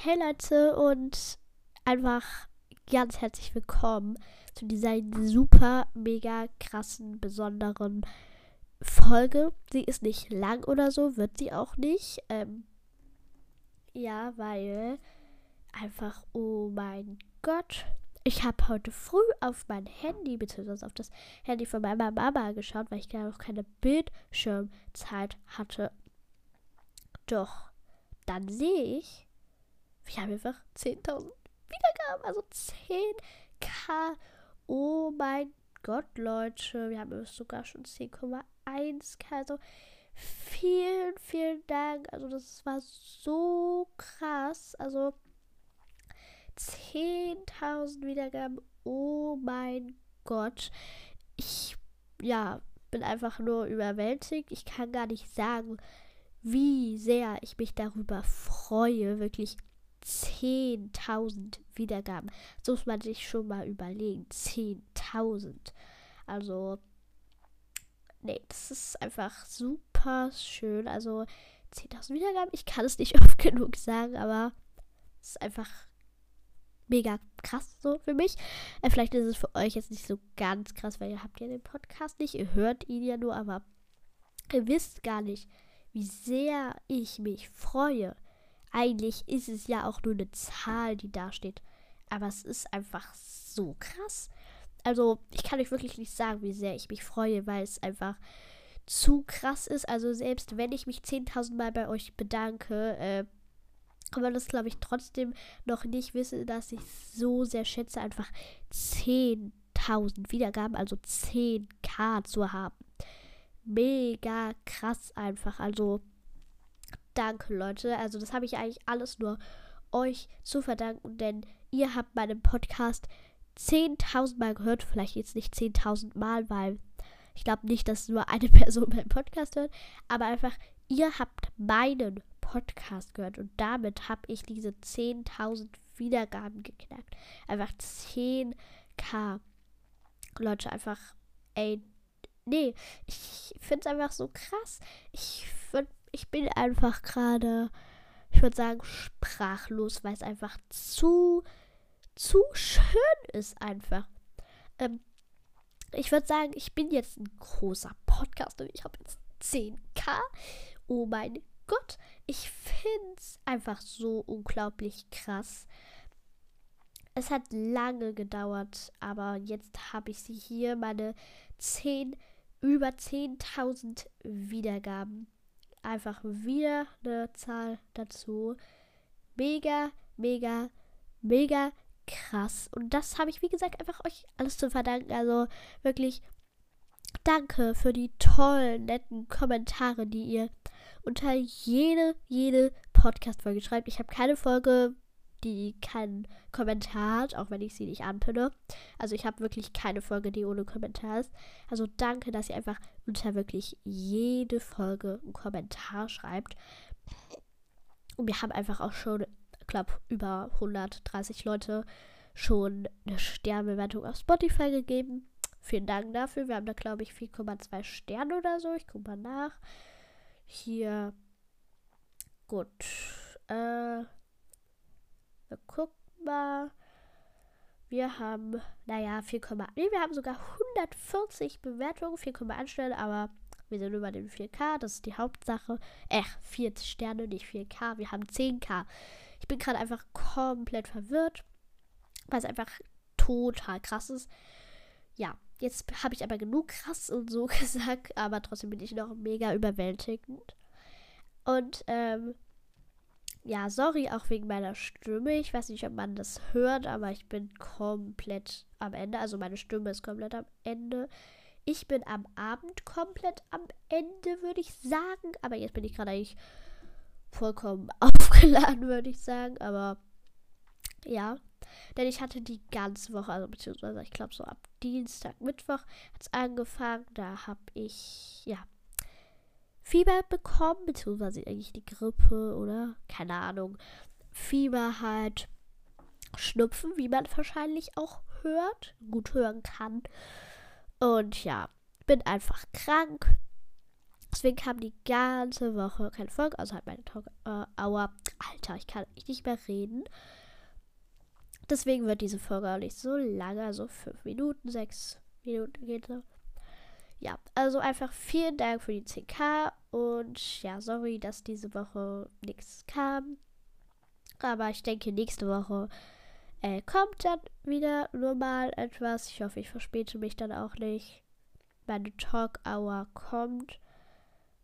Hey Leute und einfach ganz herzlich willkommen zu dieser super, mega krassen, besonderen Folge. Sie ist nicht lang oder so, wird sie auch nicht. Ähm, ja, weil einfach, oh mein Gott. Ich habe heute früh auf mein Handy, beziehungsweise auf das Handy von meiner Mama geschaut, weil ich gerade noch keine Bildschirmzeit hatte. Doch, dann sehe ich, wir haben einfach 10.000 Wiedergaben, also 10k. Oh mein Gott, Leute, wir haben sogar schon 10,1k. Also vielen, vielen Dank. Also das war so krass. Also 10.000 Wiedergaben. Oh mein Gott. Ich, ja, bin einfach nur überwältigt. Ich kann gar nicht sagen, wie sehr ich mich darüber freue. Wirklich 10.000 Wiedergaben. So muss man sich schon mal überlegen. 10.000. Also, nee, das ist einfach super schön. Also, 10.000 Wiedergaben, ich kann es nicht oft genug sagen, aber es ist einfach mega krass so für mich. Äh, vielleicht ist es für euch jetzt nicht so ganz krass, weil ihr habt ja den Podcast nicht, ihr hört ihn ja nur, aber ihr wisst gar nicht, wie sehr ich mich freue. Eigentlich ist es ja auch nur eine Zahl, die da steht. Aber es ist einfach so krass. Also, ich kann euch wirklich nicht sagen, wie sehr ich mich freue, weil es einfach zu krass ist. Also, selbst wenn ich mich 10.000 Mal bei euch bedanke, äh, kann man das, glaube ich, trotzdem noch nicht wissen, dass ich so sehr schätze, einfach 10.000 Wiedergaben, also 10k zu haben. Mega krass einfach. Also, danke, Leute. Also, das habe ich eigentlich alles nur euch zu verdanken, denn ihr habt meinen Podcast 10.000 Mal gehört. Vielleicht jetzt nicht 10.000 Mal, weil ich glaube nicht, dass nur eine Person meinen Podcast hört. Aber einfach, ihr habt meinen Podcast gehört und damit habe ich diese 10.000 Wiedergaben geknackt. Einfach 10k. Leute, einfach, ey, nee, ich finde es einfach so krass. Ich, find, ich bin einfach gerade, ich würde sagen, sprachlos, weil es einfach zu, zu schön ist einfach. Ähm, ich würde sagen, ich bin jetzt ein großer Podcaster. Ich habe jetzt 10k. Oh mein Gott, ich finde es einfach so unglaublich krass. Es hat lange gedauert, aber jetzt habe ich sie hier, meine 10, über 10.000 Wiedergaben. Einfach wieder eine Zahl dazu. Mega, mega, mega krass. Und das habe ich, wie gesagt, einfach euch alles zu verdanken. Also wirklich danke für die tollen, netten Kommentare, die ihr unter jede, jede Podcast-Folge schreibt. Ich habe keine Folge, die keinen Kommentar hat, auch wenn ich sie nicht anpinne. Also ich habe wirklich keine Folge, die ohne Kommentar ist. Also danke, dass ihr einfach unter wirklich jede Folge einen Kommentar schreibt. Und wir haben einfach auch schon, ich glaube, über 130 Leute schon eine Sternbewertung auf Spotify gegeben. Vielen Dank dafür. Wir haben da, glaube ich, 4,2 Sterne oder so. Ich gucke mal nach. Hier. Gut. Äh. Wir gucken mal. Wir haben, naja, 4, nee, wir haben sogar 140 Bewertungen, 4,1 Sterne, aber wir sind über den 4K, das ist die Hauptsache. Äh, 4 Sterne, nicht 4K, wir haben 10K. Ich bin gerade einfach komplett verwirrt, weil es einfach total krass ist. Ja, Jetzt habe ich aber genug krass und so gesagt, aber trotzdem bin ich noch mega überwältigend. Und ähm, ja, sorry auch wegen meiner Stimme. Ich weiß nicht, ob man das hört, aber ich bin komplett am Ende. Also meine Stimme ist komplett am Ende. Ich bin am Abend komplett am Ende, würde ich sagen. Aber jetzt bin ich gerade eigentlich vollkommen aufgeladen, würde ich sagen. Aber ja, denn ich hatte die ganze Woche, also beziehungsweise ich glaube so ab Dienstag, Mittwoch hat es angefangen. Da habe ich, ja, Fieber bekommen, beziehungsweise eigentlich die Grippe oder keine Ahnung. Fieber halt, Schnupfen, wie man wahrscheinlich auch hört, gut hören kann. Und ja, bin einfach krank. Deswegen kam die ganze Woche keine Folge, also halt meine Talk äh. Alter, ich kann nicht mehr reden. Deswegen wird diese Folge auch nicht so lange, also fünf Minuten, sechs Minuten geht so. Ja, also einfach vielen Dank für die 10k und ja, sorry, dass diese Woche nichts kam. Aber ich denke, nächste Woche äh, kommt dann wieder normal etwas. Ich hoffe, ich verspäte mich dann auch nicht. Meine Talk Hour kommt.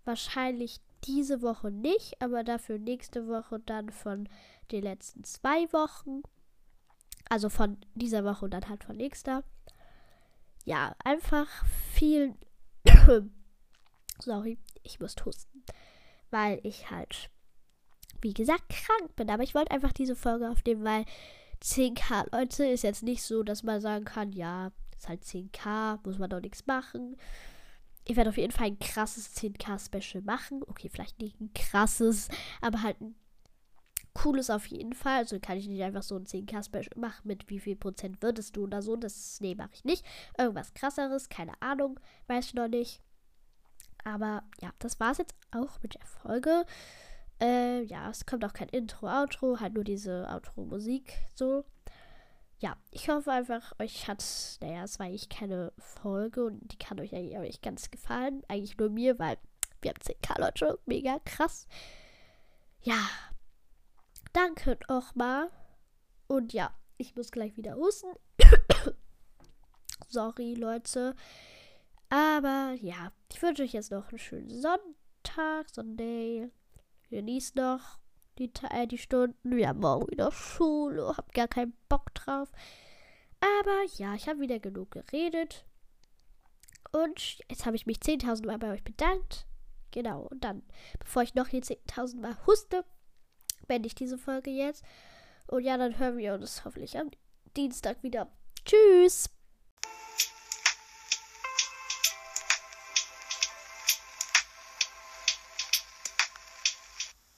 Wahrscheinlich diese Woche nicht, aber dafür nächste Woche dann von den letzten zwei Wochen. Also von dieser Woche und dann halt von nächster. Ja, einfach viel. Sorry, ich muss husten. Weil ich halt, wie gesagt, krank bin. Aber ich wollte einfach diese Folge aufnehmen, weil 10k, Leute, ist jetzt nicht so, dass man sagen kann, ja, ist halt 10k, muss man doch nichts machen. Ich werde auf jeden Fall ein krasses 10k-Special machen. Okay, vielleicht nicht ein krasses, aber halt ein cooles auf jeden Fall. Also kann ich nicht einfach so ein 10k-Special machen mit wie viel Prozent würdest du oder so. Das, nee, mache ich nicht. Irgendwas krasseres, keine Ahnung, weiß ich noch nicht. Aber ja, das war es jetzt auch mit der Folge. Äh, ja, es kommt auch kein Intro, Outro, halt nur diese Outro-Musik so. Ja, ich hoffe einfach, euch hat, naja, es war eigentlich keine Folge und die kann euch eigentlich nicht ganz gefallen. Eigentlich nur mir, weil wir haben 10k Leute, mega krass. Ja, danke nochmal. Und ja, ich muss gleich wieder husten. Sorry, Leute. Aber ja, ich wünsche euch jetzt noch einen schönen Sonntag, Sunday. Genießt noch die, äh, die Stunden. Wir haben morgen wieder Schule. Hab gar keinen Bock drauf. Aber ja, ich habe wieder genug geredet. Und jetzt habe ich mich 10.000 Mal bei euch bedankt. Genau. Und dann, bevor ich noch hier 10.000 Mal huste, beende ich diese Folge jetzt. Und ja, dann hören wir uns hoffentlich am Dienstag wieder. Tschüss.